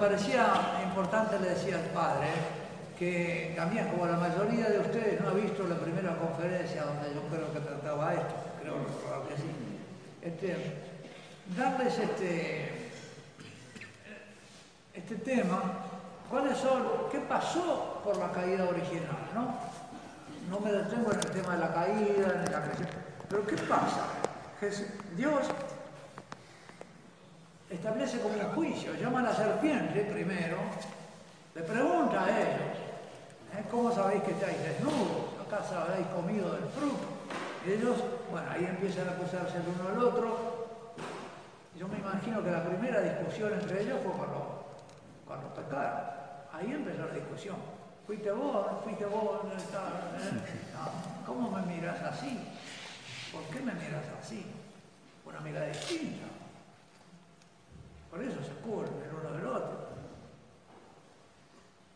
parecía importante, le decía al padre, que también como la mayoría de ustedes no ha visto la primera conferencia donde yo creo que trataba esto, creo que sí, este, darles este, este tema, cuáles son, qué pasó por la caída original, ¿no? No me detengo en el tema de la caída, en la creación, pero ¿qué pasa? Dios establece como un juicio, llama a la serpiente primero, le pregunta a ellos, ¿eh? ¿cómo sabéis que estáis desnudos? ¿Acaso habéis comido del fruto? Y ellos, bueno, ahí empiezan a acusarse el uno al otro. Yo me imagino que la primera discusión entre ellos fue cuando, cuando pecaron. Ahí empezó la discusión. Fuiste vos, fuiste vos, ¿cómo me miras así? ¿Por qué me miras así? Una mirada distinta. Por eso se cubre el uno del otro.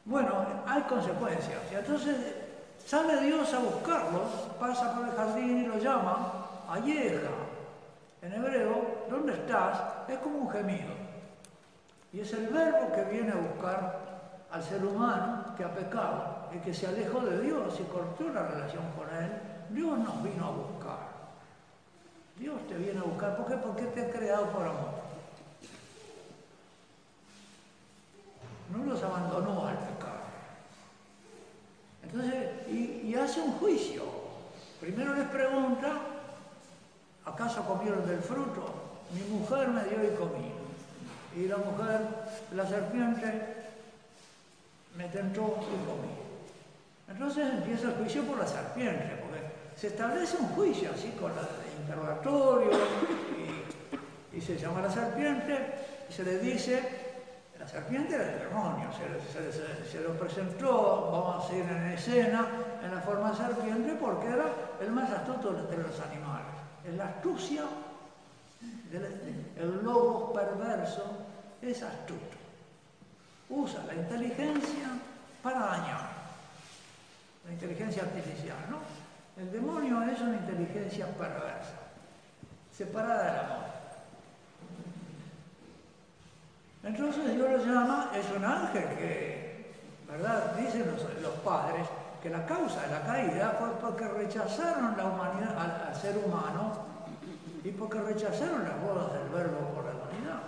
Bueno, hay consecuencias. Y entonces sale Dios a buscarlos, pasa por el jardín y lo llama, alleja. En hebreo, ¿dónde estás? Es como un gemido. Y es el verbo que viene a buscar al ser humano que ha pecado y que se alejó de Dios y cortó la relación con Él. Dios nos vino a buscar. Dios te viene a buscar. ¿Por qué? Porque te ha creado por amor. No los abandonó al pecado. Entonces, y, hace un juicio. Primero les pregunta, ¿acaso comieron del fruto? Mi mujer me dio y comí. Y la mujer, la serpiente, me tentó y comí. Entonces empieza el juicio por la serpiente, porque se establece un juicio así con el interrogatorio y, y se llama la serpiente y se le dice la serpiente era el demonio, se, lo presentó, vamos a decir, en escena, en la forma de serpiente, porque era el más astuto de los animales. Es la astucia, el lobo perverso es astuto. Usa la inteligencia para dañar. La inteligencia artificial, ¿no? El demonio es una inteligencia perversa, separada del amor. Entonces Dios lo llama, es un ángel que, ¿verdad? Dicen los, padres que la causa de la caída fue porque rechazaron la humanidad, al, ser humano y porque rechazaron las bodas del verbo por la humanidad.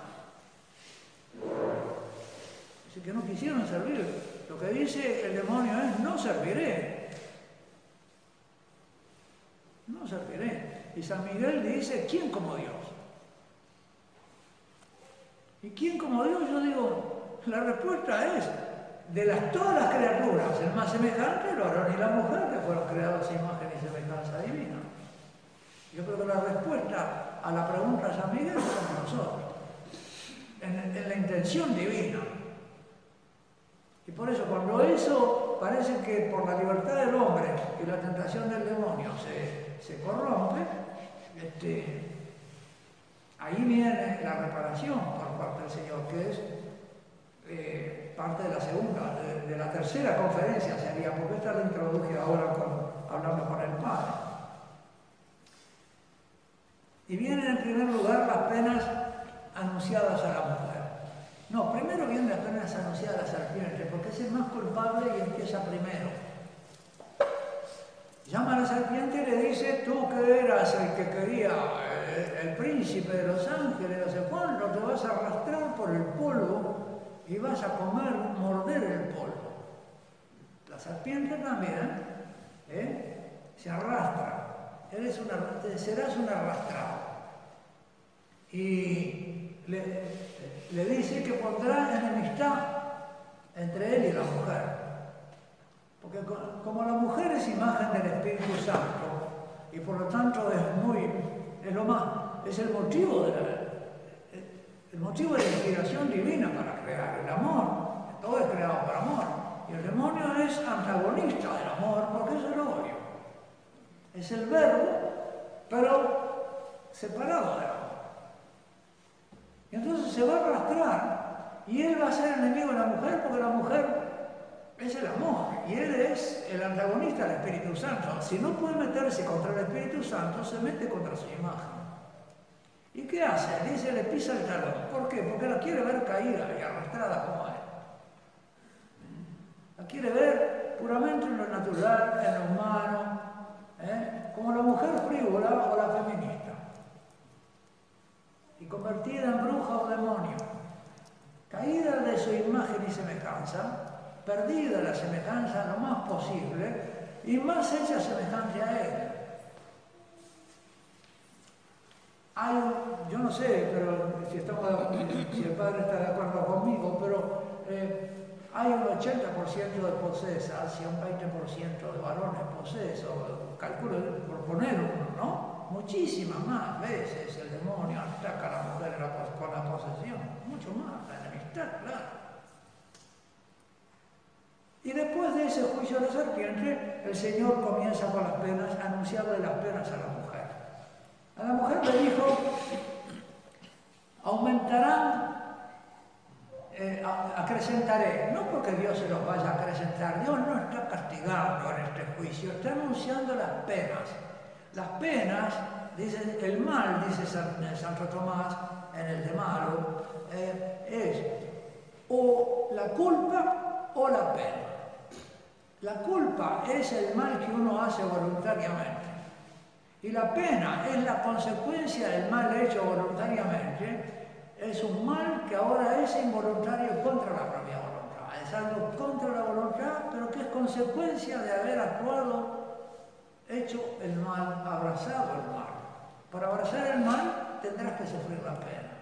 Así que no quisieron servir. Lo que dice el demonio es, no serviré. No serviré. Y San Miguel dice, ¿quién como Dios? ¿Y quién como Dios? Yo digo, la respuesta es, de las, todas las criaturas, el más semejante, el varón y la mujer, que fueron creados a imagen y semejanza divina. Yo creo que la respuesta a la pregunta de San Miguel somos nosotros, en, la intención divina. Y por eso, cuando eso parece que por la libertad del hombre y la tentación del demonio se, se corrompe, este, Ahí viene la reparación por parte del Señor, que es eh, parte de la segunda, de, la tercera conferencia sería, porque esta la introduje ahora hablando con el Padre. Y vienen en primer lugar las penas anunciadas a la mujer. No, primero vienen las penas anunciadas a la serpiente, porque es el más culpable y empieza primero. Llama a la serpiente y le dice, tú que eras el que quería el, príncipe de los ángeles, hace cuándo te vas a arrastrar por el polvo y vas a comer, morder el polvo. La serpiente también ¿eh? se arrastra. Eres una, serás un arrastrado. Y le, le dice que pondrá enemistad entre él y la mujer. Porque como la mujer es imagen del Espíritu Santo y por lo tanto es muy es lo más, es el motivo de la, el motivo de la inspiración divina para crear el amor. Todo es creado por amor. Y el demonio es antagonista del amor porque es el odio. Es el verbo, pero separado del amor. Y entonces se va a arrastrar y él va a ser enemigo de la mujer porque la mujer es el amor y él es el antagonista del Espíritu Santo. Si no puede meterse contra el Espíritu Santo, se mete contra su imagen. ¿Y qué hace? Dice, le pisa el talón. ¿Por qué? Porque la quiere ver caída y arrastrada como es. La quiere ver puramente en lo natural, en lo humano, ¿eh? como la mujer frívola o la feminista. Y convertida en bruja o demonio. Caída de su imagen y semejanza, perdida la semejanza lo más posible y más hecha semejante a él. Hay yo no sé, pero si, estamos, si el padre está de acuerdo conmigo, pero eh, hay un 80% de posesas y un 20% de varones posesos, calculo por poner uno, ¿no? Muchísimas más veces el demonio ataca a la mujer con la posesión, mucho más, la enemistad, claro. Y después de ese juicio de serpiente, el Señor comienza con las penas, anunciarle las penas a la mujer. A la mujer le dijo, aumentarán, eh, acrecentaré, no porque Dios se los vaya a acrecentar, Dios no está castigando en este juicio, está anunciando las penas. Las penas, dice el mal, dice Santo Tomás en el de malo, eh, es o la culpa o la pena. La culpa es el mal que uno hace voluntariamente. Y la pena es la consecuencia del mal hecho voluntariamente. Es un mal que ahora es involuntario contra la propia voluntad. Es algo contra la voluntad, pero que es consecuencia de haber actuado, hecho el mal, abrazado el mal. Para abrazar el mal tendrás que sufrir la pena.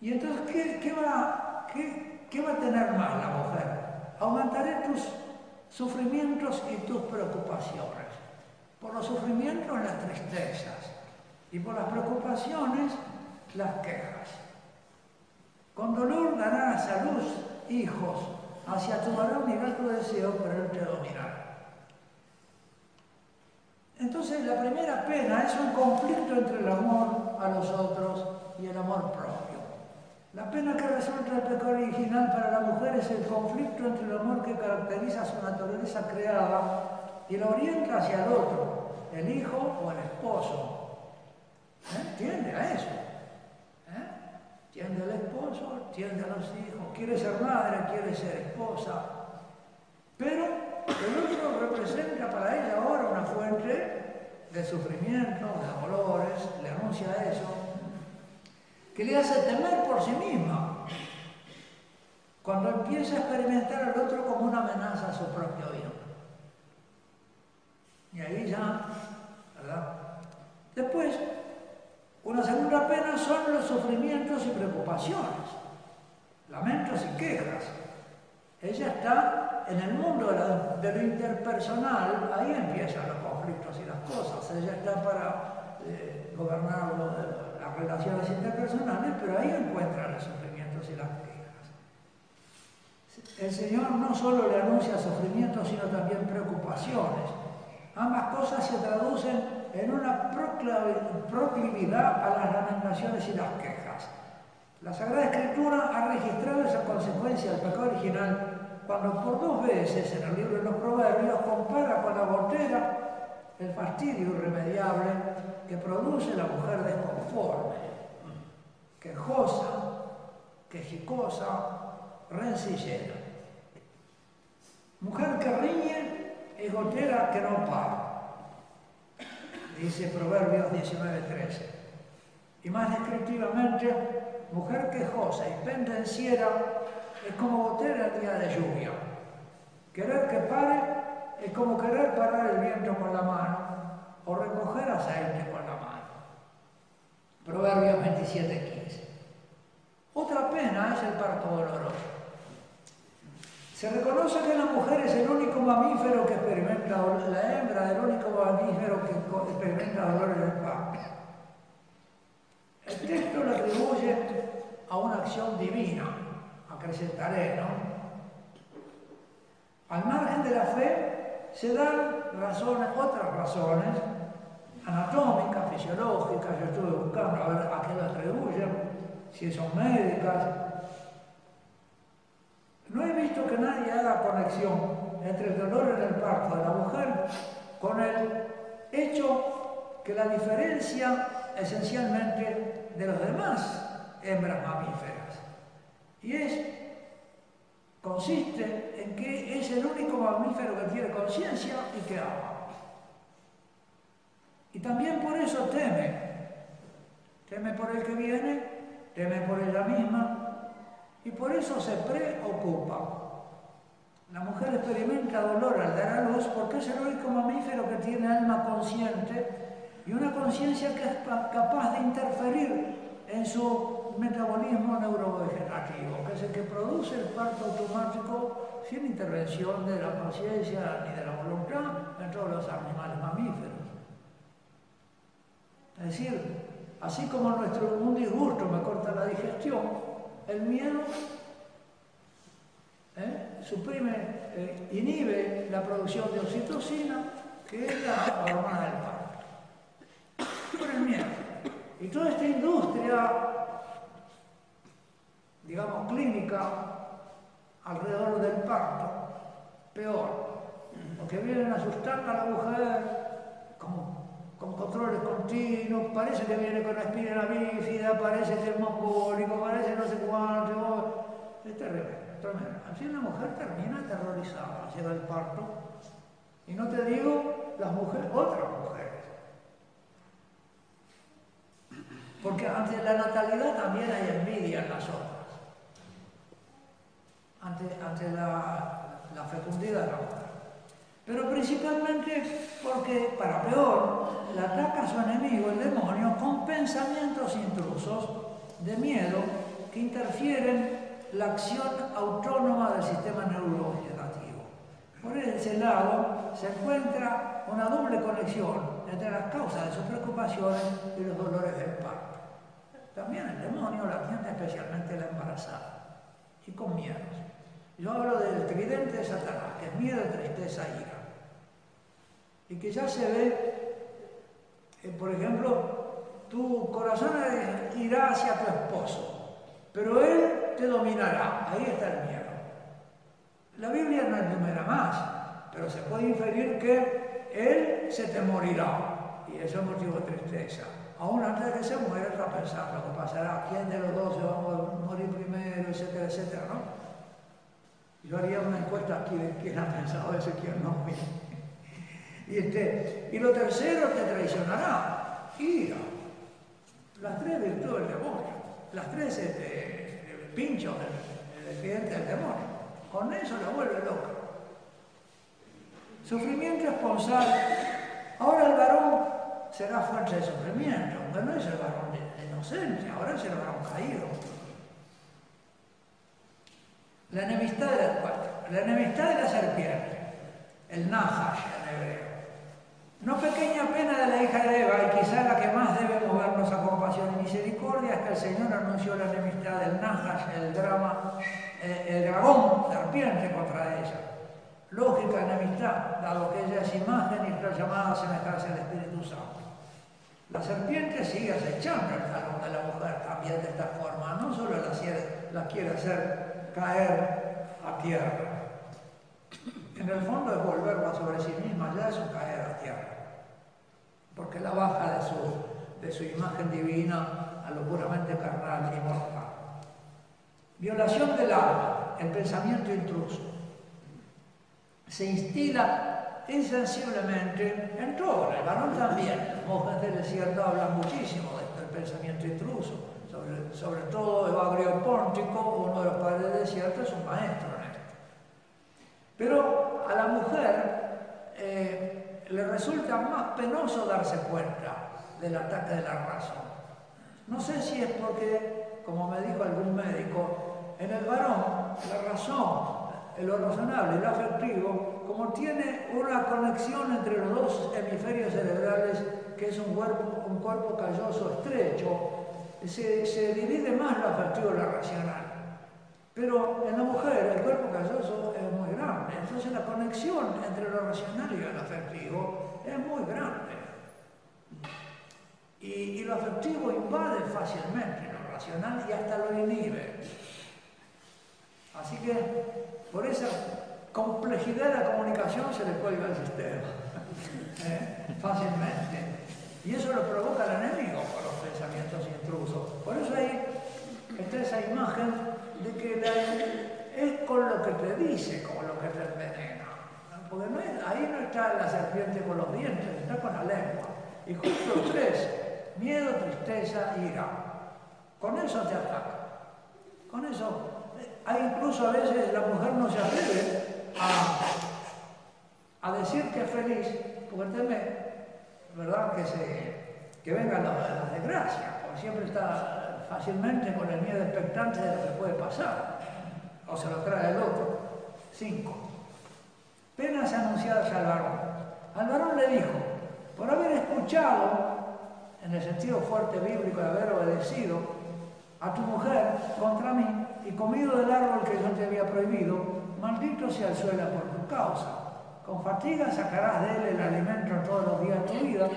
Y entonces, ¿qué, va, qué va a tener más la mujer? Aumentaré tus sufrimientos y tus preocupaciones. Por los sufrimientos las tristezas y por las preocupaciones las quejas. Con dolor darás a luz hijos, hacia tu varón irá tu deseo, pero él te dominará. Entonces la primera pena es un conflicto entre el amor a los otros y el amor propio. La pena que resulta el pecado original para la mujer es el conflicto entre el amor que caracteriza su naturaleza creada y la orienta hacia el otro, el hijo o el esposo. ¿Eh? Tiende a eso. ¿Eh? Tiende al esposo, tiende a los hijos, quiere ser madre, quiere ser esposa. Pero el otro representa para ella ahora una fuente de sufrimiento, de dolores, le anuncia eso que le hace temer por sí misma, cuando empieza a experimentar al otro como una amenaza a su propio vida. Y ahí ya, ¿verdad? Después, una segunda pena son los sufrimientos y preocupaciones, lamentos y quejas. Ella está en el mundo de, lo interpersonal, ahí empiezan los conflictos y las cosas. Ella está para eh, gobernar lo, relaciones interpersonales, pero ahí encuentra los sufrimientos y las quejas. El Señor no solo le anuncia sufrimientos, sino también preocupaciones. Ambas cosas se traducen en una proclividad a las lamentaciones y las quejas. La Sagrada Escritura ha registrado esa consecuencia del pecado original cuando por dos veces en el libro de los Proverbios compara con la botera el fastidio irremediable que produce la mujer desconforme, quejosa, quejicosa, rencillera. Mujer que riñe y gotera que no para, dice Proverbios 19:13. Y más descriptivamente, mujer quejosa y pendenciera es como gotera el día de lluvia. Querer que pare es como querer parar el viento con la mano o recoger aceite con la mano. Proverbios 27, Otra pena es el parto doloroso. Se reconoce que la mujer es el único mamífero que experimenta, la hembra el único mamífero que experimenta dolor en el parto. El texto le atribuye a una acción divina, acrecentaré, ¿no? Al margen de la fe, se dan razones, otras razones, anatómicas, fisiológicas, yo estuve buscando a ver a qué las atribuyen, si son médicas. No he visto que nadie haga conexión entre el dolor en el parto de la mujer con el hecho que la diferencia esencialmente de los demás hembras mamíferas. Y es, consiste en que es el único mamífero que tiene conciencia y que ama. Y también por eso teme. Teme por el que viene, teme por ella misma y por eso se preocupa. La mujer experimenta dolor al dar a luz porque es el único mamífero que tiene alma consciente y una conciencia que es capaz de interferir en su metabolismo neurovegetativo, que es el que produce el parto automático sin intervención de la conciencia ni de la voluntad en todos los animales mamíferos. Es decir, así como nuestro un disgusto me corta la digestión, el miedo ¿eh? suprime, eh, inhibe la producción de oxitocina, que es la hormona del parto. Por el miedo. Y toda esta industria, digamos, clínica alrededor del parto, peor, porque vienen a asustar a la mujer con, con controles continuos, parece que viene con la espina bífida, parece que es mongólico, parece no sé cuánto, es terrible. Así una mujer termina aterrorizada, llega el parto. Y no te digo las mujeres, otras mujeres. Porque ante la natalidad también hay envidia en las otras. Ante, la, fecundidad de la mujer. Pero principalmente porque, para peor, la ataca a su enemigo, el demonio, con pensamientos intrusos de miedo que interfieren la acción autónoma del sistema neurovegetativo. Por ese lado se encuentra una doble conexión entre las causas de sus preocupaciones y los dolores del parto. También el demonio la atiende especialmente la embarazada y con miedos. Yo hablo del tridente de Satanás, que es miedo, tristeza e ira. Y que ya se ve, eh, por ejemplo, tu corazón irá hacia tu esposo, pero él te dominará. Ahí está el miedo. La Biblia no enumera más, pero se puede inferir que Él se te morirá. Y eso es motivo de tristeza. Aún antes de que se muera, está pensando lo que pasará, quién de los dos se va a morir primero, etcétera, etcétera, ¿no? Yo haría una encuesta aquí de quién ha pensado eso y quién no. Y, este, y lo tercero, te traicionará. Ira. Las tres virtudes del demonio. Las tres este, pincho del, cliente del demonio. Con eso lo vuelve loco. Sufrimiento esponsal. Ahora el varón será fuente de sufrimiento, aunque no es el varón inocente, ahora es el varón caído. La enemistad de las cuatro, la enemistad de la serpiente, el Nahash en hebreo. No pequeña pena de la hija de Eva, y quizá la que más debe movernos a compasión y misericordia, es que el Señor anunció la enemistad del Najas, el drama, eh, el, dragón, serpiente contra ella. Lógica enemistad, dado que ella es imagen y está llamada a semejarse al Espíritu Santo. La serpiente sigue acechando el talón de la mujer también de esta forma, no solo la, la quiere hacer caer a tierra. En el fondo es volverla sobre sí misma, ya es un caer a tierra porque la baja de su, de su imagen divina a lo puramente carnal y mortal. Violación del alma, el pensamiento intruso. Se instila insensiblemente en todo, el varón también. Las monjas del desierto hablan muchísimo del pensamiento intruso, sobre, sobre todo Evagrio Póntico, uno de los padres del desierto, es un maestro en esto. Pero a la mujer eh, le resulta más penoso darse cuenta del ataque de la razón. No sé si es porque, como me dijo algún médico, en el varón la razón, lo razonable lo afectivo, como tiene una conexión entre los dos hemisferios cerebrales, que es un cuerpo, un cuerpo calloso estrecho, se, divide más y lo racional. Pero en la mujer el cuerpo calloso es muy grande, entonces la conexión entre lo racional y lo afectivo es muy grande. Y, lo afectivo invade fácilmente lo racional y hasta lo inhibe. Así que por esa complejidad de la comunicación se le cuelga el sistema, ¿eh? fácilmente. Y eso lo provoca el enemigo por Por eso ahí está esa imagen de que es con lo que te dice, con lo que te envenena. Porque ahí no está la serpiente con los dientes, está con la lengua. Y justo tres, miedo, tristeza, ira. Con eso te ataca. Con eso. Hay incluso a veces la mujer no se atreve a, decir que es feliz, porque teme, ¿verdad? Que, se, que vengan las desgracias, siempre está fácilmente con el miedo expectante de lo que puede pasar. O se lo trae el otro. Cinco. Penas anunciadas al varón. Al varón le dijo, por haber escuchado, en el sentido fuerte bíblico de haber obedecido, a tu mujer contra mí y comido del árbol que yo te había prohibido, maldito sea el suelo por tu causa. Con fatiga sacarás de él el alimento todos los días de tu vida,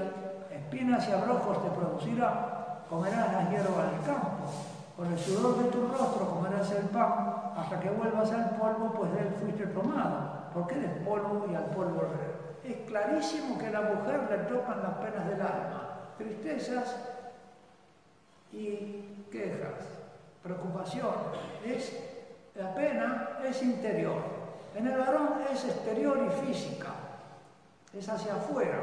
espinas y abrojos te producirá, comerás las hierbas del campo. Con el sudor de tu rostro comerás el pan, hasta que vuelvas al polvo, pues de fuiste tomado, porque eres polvo y al polvo es clarísimo que a la mujer le tocan las penas del alma, tristezas y quejas, preocupación. Es, la pena es interior. En el varón es exterior y física, es hacia afuera.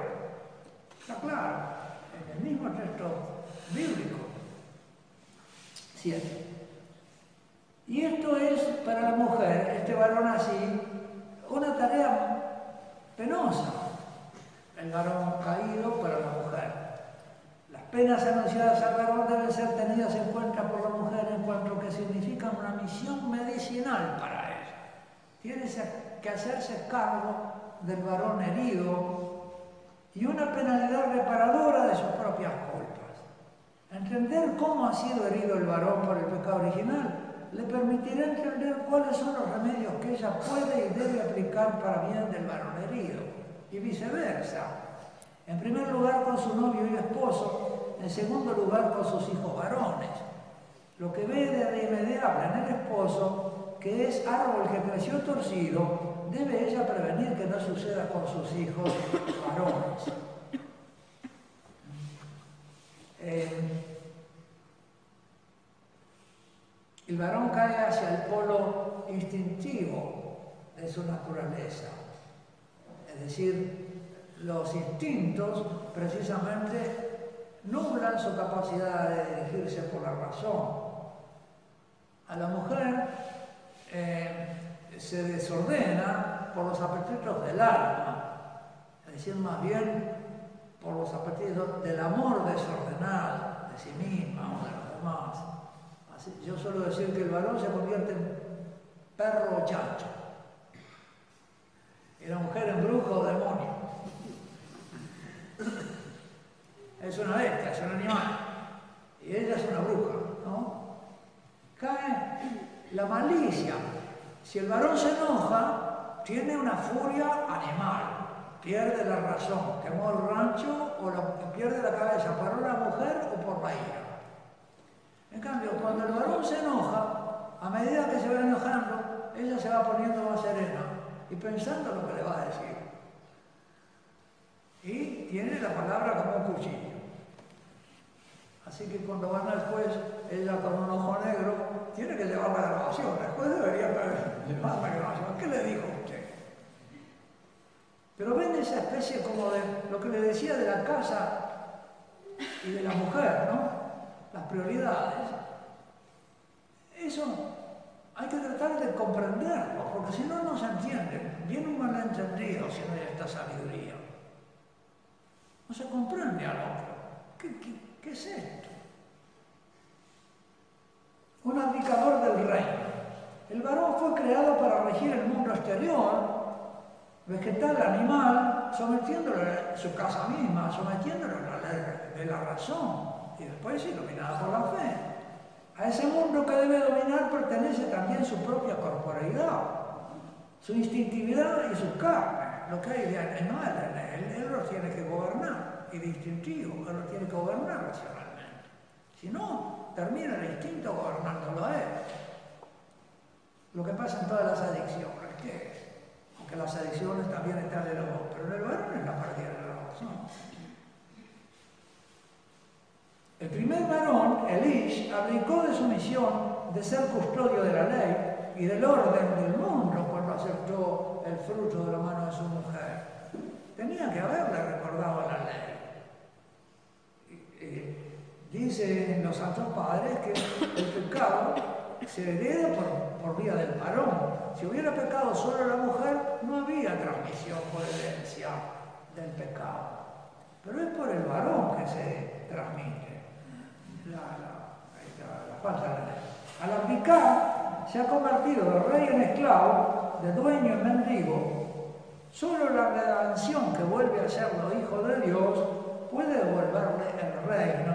Está claro, en el mismo texto bíblico. Siete. Y esto es para la mujer, este varón así, una tarea penosa. El varón caído para la mujer. Las penas anunciadas al varón deben ser tenidas en cuenta por la mujer en cuanto que significan una misión medicinal para ella. Tiene que hacerse cargo del varón herido y una penalidad reparadora de sus propias culpas. Entender cómo ha sido herido el varón por el pecado original le permitirá entender cuáles son los remedios que ella puede y debe aplicar para bien del varón herido, y viceversa. En primer lugar con su novio y esposo, en segundo lugar con sus hijos varones. Lo que ve de irremediable en el esposo, que es árbol que creció torcido, debe ella prevenir que no suceda con sus hijos varones. Eh, El varón cae hacia el polo instintivo de su naturaleza. Es decir, los instintos precisamente nublan su capacidad de dirigirse por la razón. A la mujer eh, se desordena por los apetitos del alma, es decir, más bien por los apetitos del amor desordenado de sí misma o de los demás. Yo suelo decir que el varón se convierte en perro o chancho. Y la mujer en brujo o demonio. Es una bestia, es un animal. Y ella es una bruja, ¿no? Cae la malicia. Si el varón se enoja, tiene una furia animal. Pierde la razón, quemó el rancho o pierde la cabeza por una mujer o por la ira. En cambio, cuando el varón se enoja, a medida que se va enojando, ella se va poniendo más serena y pensando lo que le va a decir. Y tiene la palabra como un cuchillo. Así que cuando van al juez, ella con un ojo negro tiene que llevar la grabación. El juez debería llevar la grabación. ¿Qué le dijo usted? Pero ven esa especie como de lo que le decía de la casa y de la mujer, ¿no? Las prioridades. Eso hay que tratar de comprenderlo, porque si no, no se entiende. Viene un malentendido si no hay esta sabiduría. No se comprende al otro. ¿Qué, es esto? Un abdicador del reino. El varón fue creado para regir el mundo exterior, vegetal, animal, sometiéndolo a su casa misma, sometiéndolo a la ley de la razón y después iluminada por la fe. A ese mundo que debe dominar pertenece también su propia corporalidad, su instintividad y su carne, lo que hay de animal en él. Él lo tiene que gobernar y de instintivo, él lo tiene que gobernar racionalmente. Si no, termina el instinto gobernándolo a él. Lo que pasa en todas las adicciones, que aunque las adicciones también están en el pero en el varón es la pérdida de la razón. El primer varón, Elish, abdicó de su misión de ser custodio de la ley y del orden del mundo cuando aceptó el fruto de la mano de su mujer. Tenía que haberle recordado la ley. Dice en los Santos Padres que el pecado se hereda por vía del varón. Si hubiera pecado solo la mujer, no había transmisión por herencia del pecado. Pero es por el varón que se transmite la, la, falta de ley. Al abdicar, se ha convertido de rey en esclavo, de dueño en mendigo. Solo la redención que vuelve a serlo hijo de Dios puede devolverle el reino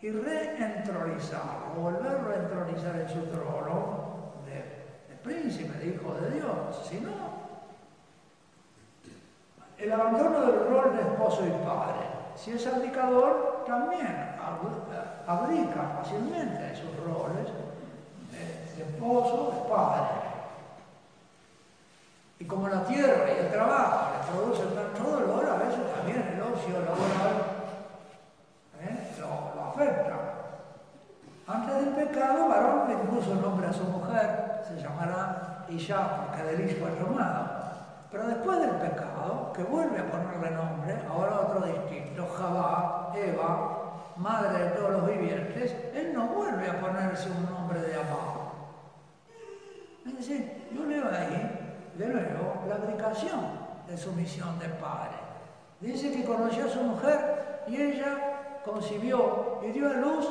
y reentronizarlo, volverlo a entronizar en su trono de, príncipe, de hijo de Dios. Si no, el abandono del rol de esposo y padre. Si es abdicador, también abdica fácilmente de sus roles de, esposo, de padre. Y como la tierra y el trabajo le producen tanto dolor, a veces también el ocio laboral Antes del pecado, varón le puso nombre a su mujer, se llamará Isha porque del hijo es tomado. Pero después del pecado, que vuelve a ponerle nombre, ahora otro distinto, Jabá, Eva, madre de todos los vivientes, él no vuelve a ponerse un nombre de Abba. Es decir, yo leo ahí, de nuevo, la aplicación de su misión de padre. Dice que conoció a su mujer y ella concibió y dio a luz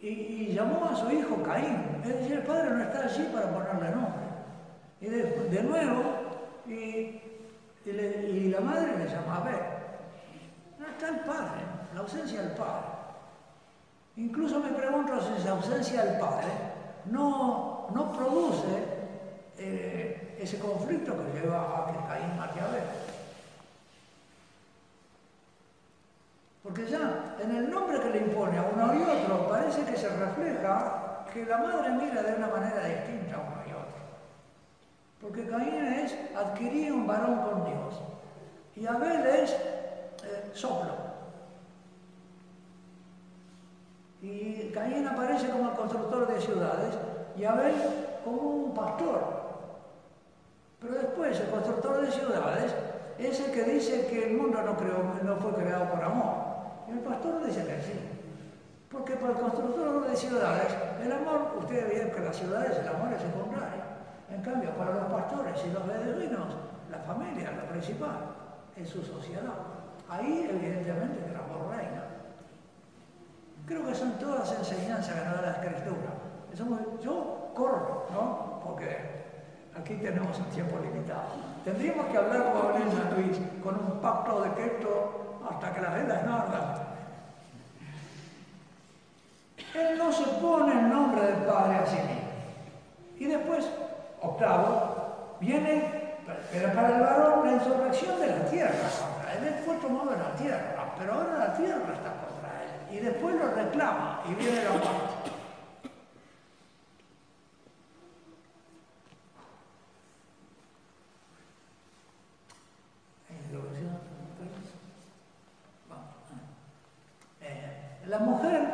y, llamó a su hijo Caín. Es decir, el padre no está allí para ponerle nombre. Y de, nuevo, y, la madre le llama Abel. No está el padre, la ausencia del padre. Incluso me pregunto si esa ausencia del padre no, no produce eh, ese conflicto que lleva a que Caín mate a Abel. Porque ya en el nombre que le impone a uno y otro parece que se refleja que la madre mira de una manera distinta a uno y otro. Porque Caín es adquirir un varón con Dios y Abel es eh, soplo. Y Caín aparece como el constructor de ciudades y Abel como un pastor. Pero después el constructor de ciudades es el que dice que el mundo no, fue creado por amor. Y el pastor dice que sí. Porque para el constructor de ciudades, el amor, ustedes ven que las ciudades el amor es secundario. En cambio, para los pastores y los beduinos, la familia es la principal, es su sociedad. Ahí, evidentemente, el amor reina. Creo que son todas enseñanzas que nos da la escritura. yo corro, ¿no? Porque aquí tenemos un tiempo limitado. Tendríamos que hablar, hablé en San Luis, con un pacto de esto hasta que la venda es Él no se pone el nombre del Padre a sí mismo. Y después, octavo, viene, pero para el varón, la insurrección de la tierra él. Fue tomado de la tierra, pero ahora la tierra está. Y después lo reclama y viene la muerte. la mujer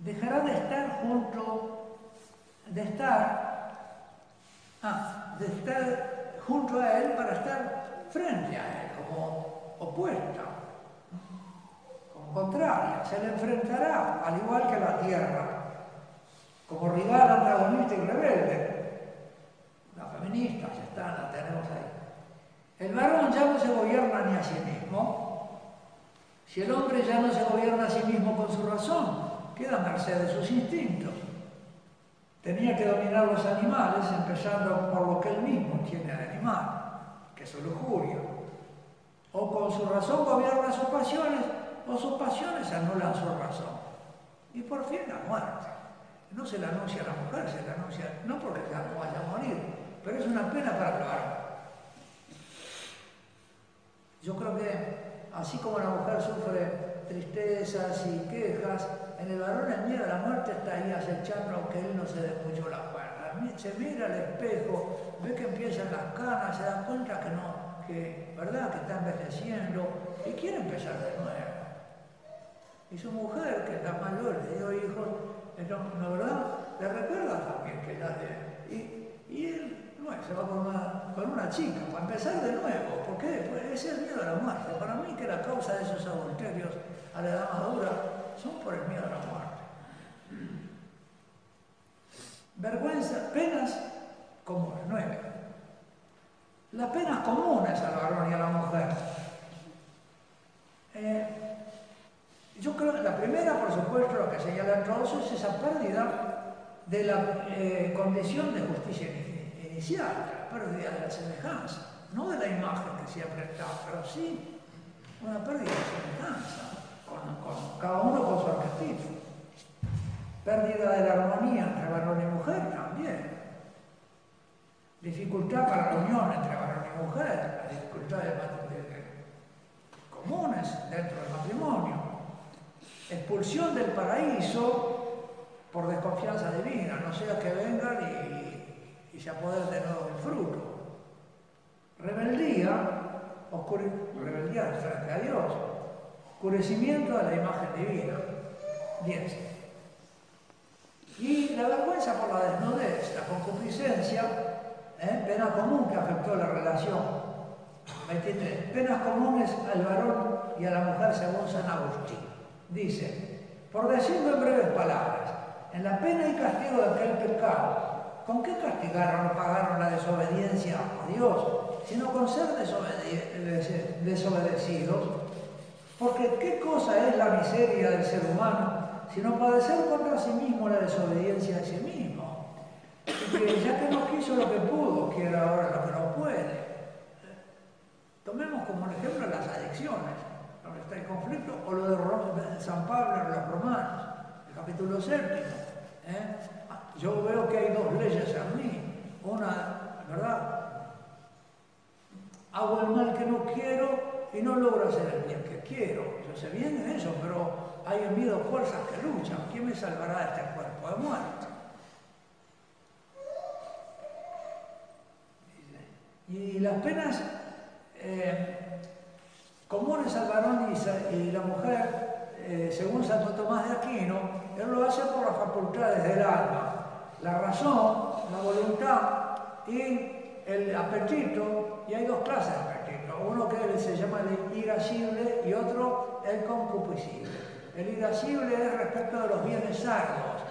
dejará de estar junto, de estar, ah, de estar junto a él para estar frente a él, como opuesta, como contraria. Se le enfrentará, al igual que la tierra, como rival, antagonista y rebelde. Las feministas están, las tenemos ahí. El varón ya no se gobierna ni a sí mismo, si el hombre ya no se gobierna a sí mismo con su razón, queda a merced de sus instintos. Tenía que dominar los animales, empezando por lo que él mismo tiene al animal, que es su lujuria. O con su razón gobierna sus pasiones, o sus pasiones anulan su razón. Y por fin la muerte. No se le anuncia a la mujer, se le anuncia, no porque no vaya a morir, pero es una pena para el. Yo creo que así como la mujer sufre tristezas y quejas, en el varón el miedo a la muerte está ahí acechando aunque él no se dé mucho la cuerda. Se mira al espejo, ve que empiezan las canas, se da cuenta que no, que, ¿verdad? que está envejeciendo y quiere empezar de nuevo. Y su mujer, que está mayor, le dio hijos, ¿no, verdad? Le recuerda también que la de... Y, él se va con una, con una chica, para empezar de nuevo. ¿Por qué? Pues es el miedo a la muerte. Para mí que la causa de esos adulterios a la edad madura son por el miedo a la muerte. Vergüenza, penas comunes, nueve. Las penas comunes y a la mujer. Eh, yo creo que la lo que señala Rosso es esa pérdida de la eh, condición de justicia inicial, la pérdida de la semejanza, no de la imagen que siempre está, pero sí una pérdida de semejanza, con, cada uno con su arquetipo. Pérdida de la armonía entre varón y mujer también. Dificultad para la unión entre varón y mujer, las dificultades comunes dentro del matrimonio. Expulsión del paraíso por desconfianza divina, no sea que vengan y, se apoderen de nuevo el fruto. Rebeldía, rebeldía frente a Dios, oscurecimiento de la imagen divina. 10. Y la vergüenza por la desnudez, la concupiscencia, ¿eh? pena común que afectó la relación. 23. Penas comunes al varón y a la mujer según San Agustín. Dice, por decirlo en breves palabras, en la pena y castigo de aquel pecado, ¿con qué castigaron o pagaron la desobediencia a Dios? Sino con ser desobedecidos. Porque ¿qué cosa es la miseria del ser humano sino padecer contra sí mismo la desobediencia de sí mismo? que ya que no quiso lo que pudo, quiere ahora lo que no puede. Tomemos como ejemplo las adicciones, está el conflicto, o lo de San Pablo en los romanos, el capítulo séptimo. ¿eh? Yo veo que hay dos leyes en mí. Una, ¿verdad? Hago el mal que no quiero y no logro hacer el bien que quiero. Yo sé bien eso, pero hay en mí dos fuerzas que luchan. ¿Quién me salvará de este cuerpo de muerte? Y las penas eh, comunes al varón y, la mujer, eh, según Santo Tomás de Aquino, él lo hace por las facultades del alma, la razón, la voluntad y el apetito, y hay dos clases de apetito, uno que se llama el irascible y otro el concupiscible. El irascible es respecto de los bienes sagrados.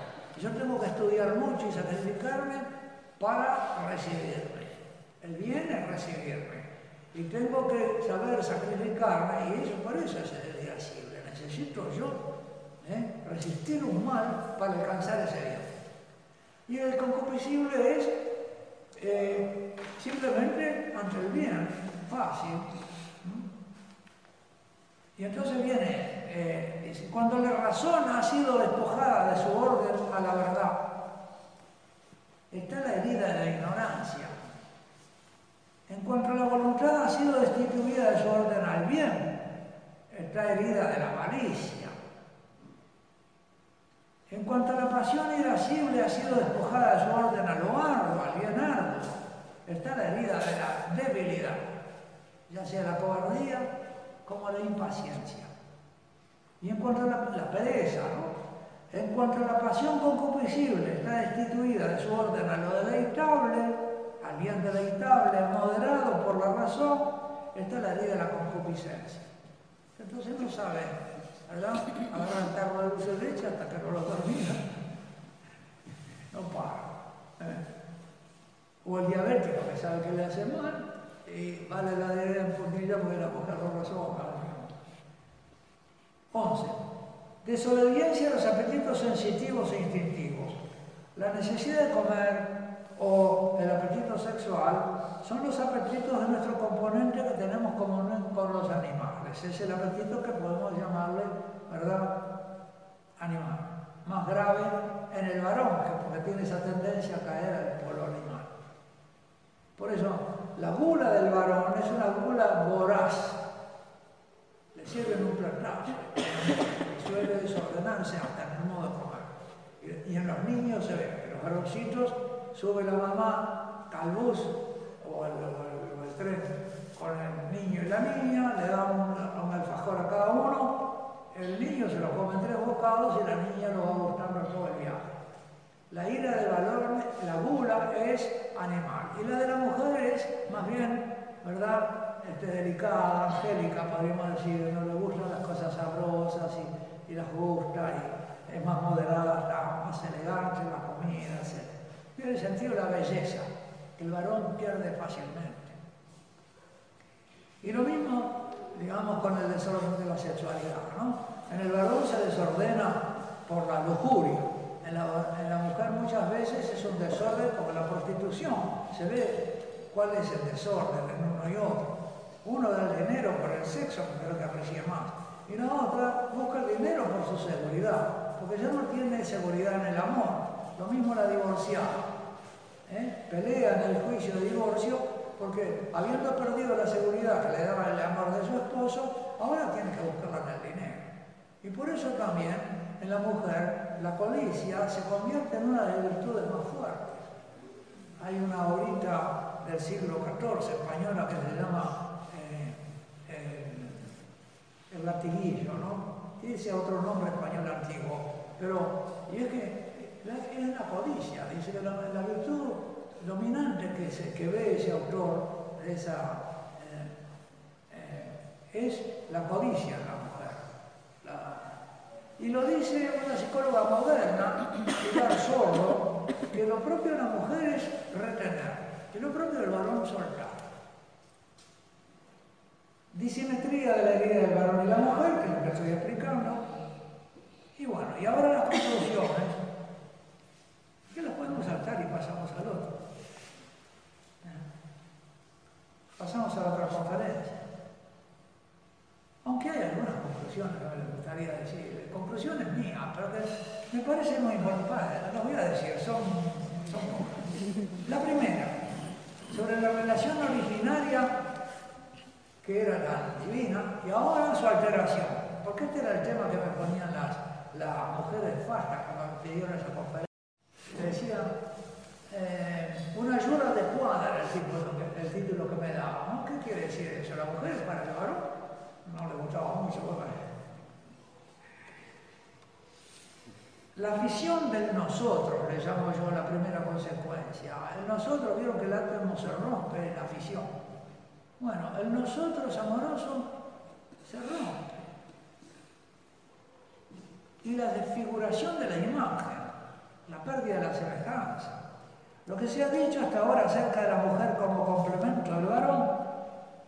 Yo tengo que estudiar mucho y sacrificarme para recibirme. El bien es recibirme. Y tengo que saber sacrificarme, y eso por eso es irascible. Necesito yo ¿eh? resistir un mal para alcanzar ese bien. Y el concupiscible es eh, simplemente ante el bien, fácil. Y entonces viene, eh, dice, cuando la razón ha sido despojada de su orden a la verdad, está la herida de la ignorancia. En cuanto a la voluntad ha sido destituida de su orden al bien, está herida de la malicia. En cuanto a la pasión irascible ha sido despojada de su orden a lo arduo, al bien arduo, está la herida de la debilidad, ya sea la cobardía como la impaciencia. Y en cuanto a la, pereza, ¿no? en cuanto a la pasión concupiscible, está destituida de su orden a lo deleitable, bien deleitable, moderado por la razón, está la herida de la concupiscencia. Entonces no sabe, ¿verdad? Agarra el de dulce de leche hasta que no lo termina. No para. ¿eh? O el diabético que sabe que le hace mal y vale la herida en fundilla porque la mujer lo razón. 11. Desobediencia a los apetitos sensitivos e instintivos. La necesidad de comer, o el apetito sexual son los apetitos de nuestro componente que tenemos común con los animales. Es el apetito que podemos llamarle, ¿verdad? Animal. Más grave en el varón, porque tiene esa tendencia a caer al polo animal. Por eso, la gula del varón es una gula voraz. Le sirven un platazo. Suele desordenarse hasta en el modo de comer. Y en los niños se ve que los varoncitos sube la mamá al bus o al, tren con el niño y la niña, le da un, alfajor a cada uno, el niño se lo come en tres bocados y la niña lo va gustando todo el viaje. La ira del varón, la gula, es animal. Y la de la mujer es más bien, ¿verdad? Este, delicada, angélica, podríamos decir, no le gustan las cosas sabrosas y, las gusta, y es más moderada, más elegante la comida, etc. Tiene sentido la belleza, el varón pierde fácilmente. Y lo mismo, digamos, con el desorden de la sexualidad, ¿no? En el varón se desordena por la lujuria, en la, mujer muchas veces es un desorden como la prostitución, se ve cuál es el desorden en uno y otro. Uno da el dinero por el sexo, es lo que aprecia más. Y la otra busca el dinero por su seguridad, porque ya no tiene seguridad en el amor. Lo mismo la divorciada. ¿Eh? Pelea en el juicio de divorcio porque habiendo perdido la seguridad que le daba el amor de su esposo, ahora tiene que buscarla en el dinero. Y por eso también en la mujer la codicia se convierte en una de las virtudes más fuertes. Hay una horita del siglo XIV española que se llama el latiguillo, ¿no? Dice otro nombre español antiguo, pero y es que es la codicia, dice que la, virtud dominante que, que ve ese autor, esa, eh, eh, es la codicia en la mujer. y lo dice una psicóloga moderna, Pilar Sordo, que lo propio de la mujer es retener, que lo propio del varón soltar disimetría de la herida del varón y la mujer, que es lo que estoy explicando. Y bueno, y ahora las conclusiones, que las podemos saltar y pasamos al otro. Pasamos a la otra conferencia. Aunque hay algunas conclusiones que me gustaría decir, conclusiones mías, pero que me parece muy importante, las voy a decir, son, son La primera, sobre la relación originaria que era la divina, y ahora su alteración. Porque este era el tema que me ponían las, las mujeres fastas cuando me pidieron esa conferencia. Eh, una ayuda adecuada era el título, que, el título que me daban. ¿Qué quiere decir eso? ¿La mujer para el varón? No le gustaba mucho. La visión del nosotros, le llamo yo la primera consecuencia. El nosotros, vieron que el átomo se rompe la fisión. Bueno, el nosotros amoroso se rompe. Y la desfiguración de la imagen, la pérdida de la semejanza. Lo que se ha dicho hasta ahora acerca de la mujer como complemento del varón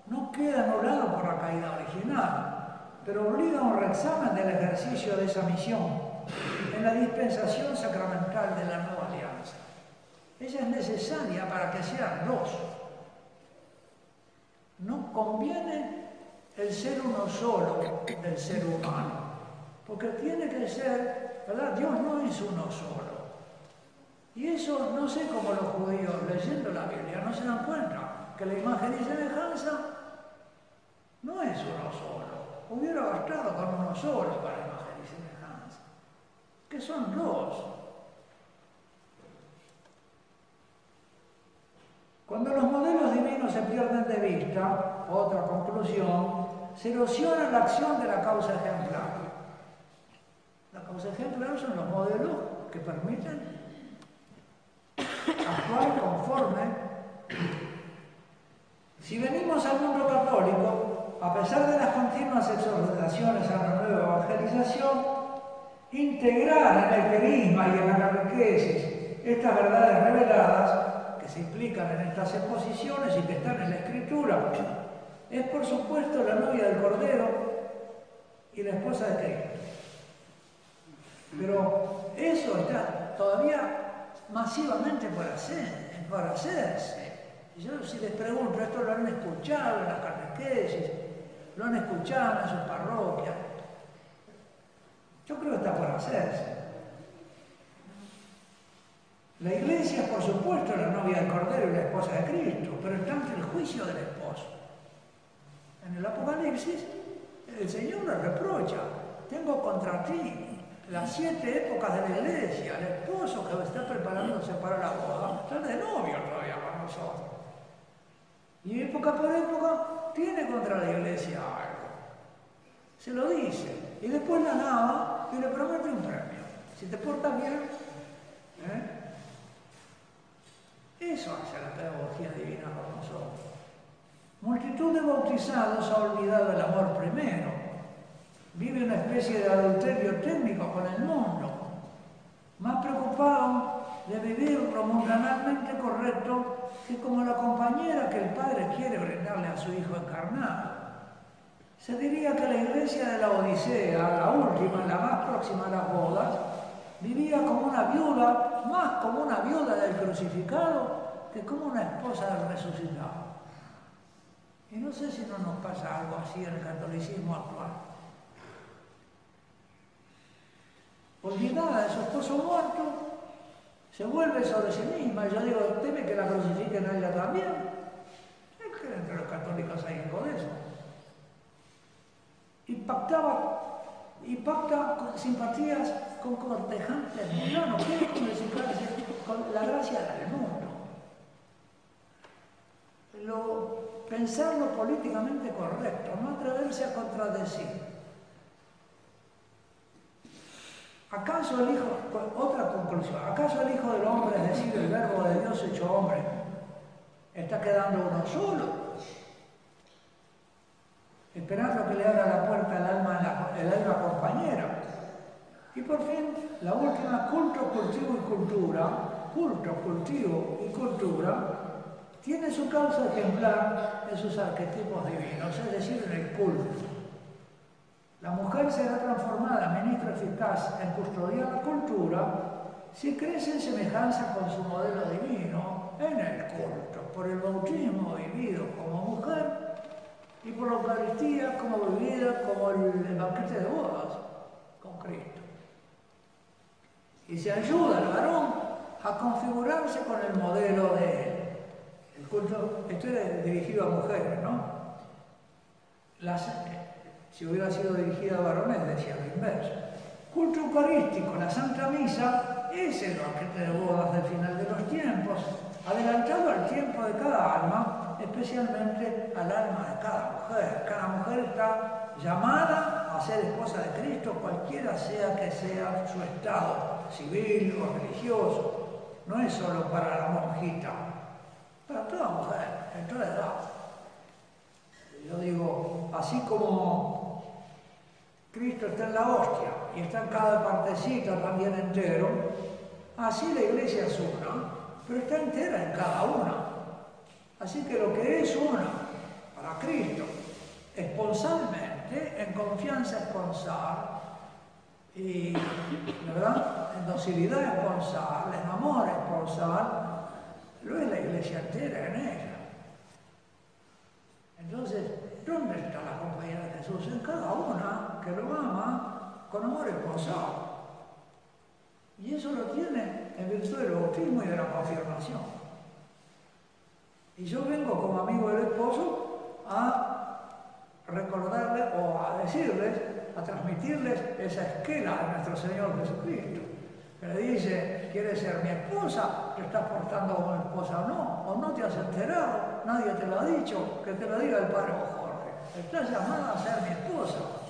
no queda anulado por la caída original, pero obliga a un reexamen del ejercicio de esa misión en la dispensación sacramental de la nueva alianza. Ella es necesaria para que sean dos no conviene el ser uno solo del ser humano, porque tiene que ser, ¿verdad? Dios no es uno solo. Y eso no sé cómo los judíos leyendo la Biblia no se dan cuenta, que la imagen y semejanza no es uno solo. Hubiera bastado con uno solo para imagen y semejanza, que son dos. Cuando los modelos divinos se pierden de vista, otra conclusión, se erosiona la acción de la causa ejemplar. La causa ejemplar son los modelos que permiten actuar conforme. Si venimos al mundo católico, a pesar de las continuas exhortaciones a la nueva evangelización, integrar en el querisma y en la catequesis estas verdades reveladas se implican en estas exposiciones y que están en la escritura, es por supuesto la novia del Cordero y la esposa de Cristo. Pero eso está todavía masivamente por, hacer, por hacerse. Yo si les pregunto, esto lo han escuchado en las catequesis, lo han escuchado en sus parroquias. Yo creo que está por hacerse. La iglesia, por supuesto, es la novia del Cordero y la esposa de Cristo, pero está ante el juicio del esposo. En el Apocalipsis, el Señor le reprocha, tengo contra ti las siete épocas de la iglesia, el esposo que está preparándose para la boda, está de novio todavía con nosotros. Y época por época tiene contra la iglesia algo. Se lo dice. Y después la daba y le promete un premio. Si te portas bien, ¿eh? eso hace la pedagogía divina con nosotros. Multitud de bautizados ha olvidado el amor primero. Vive una especie de adulterio técnico con el mundo. Más preocupado de vivir lo mundanalmente correcto que como la compañera que el padre quiere brindarle a su hijo encarnado. Se diría que la iglesia de la Odisea, la última, la más próxima a las bodas, vivía como una viuda, más como una viuda del crucificado que como una esposa del resucitado. Y no sé si no nos pasa algo así en el catolicismo actual. Olvidada de su esposo muerto, se vuelve sobre sí misma. Yo digo, teme que la crucifiquen a ella también. Es que entre los católicos hay algo de eso. Y pactaba, con simpatías con cortejantes no quiere con la gracia del mundo. Lo, pensar políticamente correcto, no atreverse a contradecir. ¿Acaso el Hijo, otra conclusión, acaso el Hijo del Hombre, es decir, el verbo de Dios hecho hombre, está quedando uno solo? Esperando que le abra la puerta el alma, el alma compañera. Y por fin, la última, culto, cultivo y cultura, culto, cultivo y cultura, tiene su causa ejemplar en sus arquetipos divinos, es decir, en el culto. La mujer será transformada, ministro eficaz en custodiar la cultura, si crece en semejanza con su modelo divino en el culto, por el bautismo vivido como mujer y por la Eucaristía como vivida como el, banquete de bodas con Cristo. Y se ayuda al varón a configurarse con el modelo de él culto, esto era dirigido a mujeres, ¿no? Si hubiera sido dirigido a varones, decía lo inverso. Culto eucarístico, la Santa Misa, es el banquete de bodas del final de los tiempos, adelantado al tiempo de cada alma, especialmente al alma de cada mujer. Cada mujer está llamada a ser esposa de Cristo, cualquiera sea que sea su estado civil o religioso. No es solo para la monjita, para toda mujer, en toda edad. Yo digo, así como Cristo está en la hostia y está en cada partecita también entero, así la iglesia es una, pero está entera en cada una. Así que lo que es una para Cristo, esponsalmente, en confianza esponsal, y ¿verdad? en docilidad esponsal, en amor esponsal, lo es la iglesia entera en ella. Entonces, ¿dónde está la compañía de Jesús? En cada una que lo ama con amor esposado. Y eso lo tiene en virtud del bautismo y de la confirmación. Y yo vengo como amigo del esposo a recordarles o a decirles, a transmitirles esa esquela de nuestro Señor Jesucristo que le dice, ¿quieres ser mi esposa? ¿Te estás portando como esposa o no? ¿O no te has enterado? Nadie te lo ha dicho, que te lo diga el padre Jorge. Estás llamada a ser mi esposa.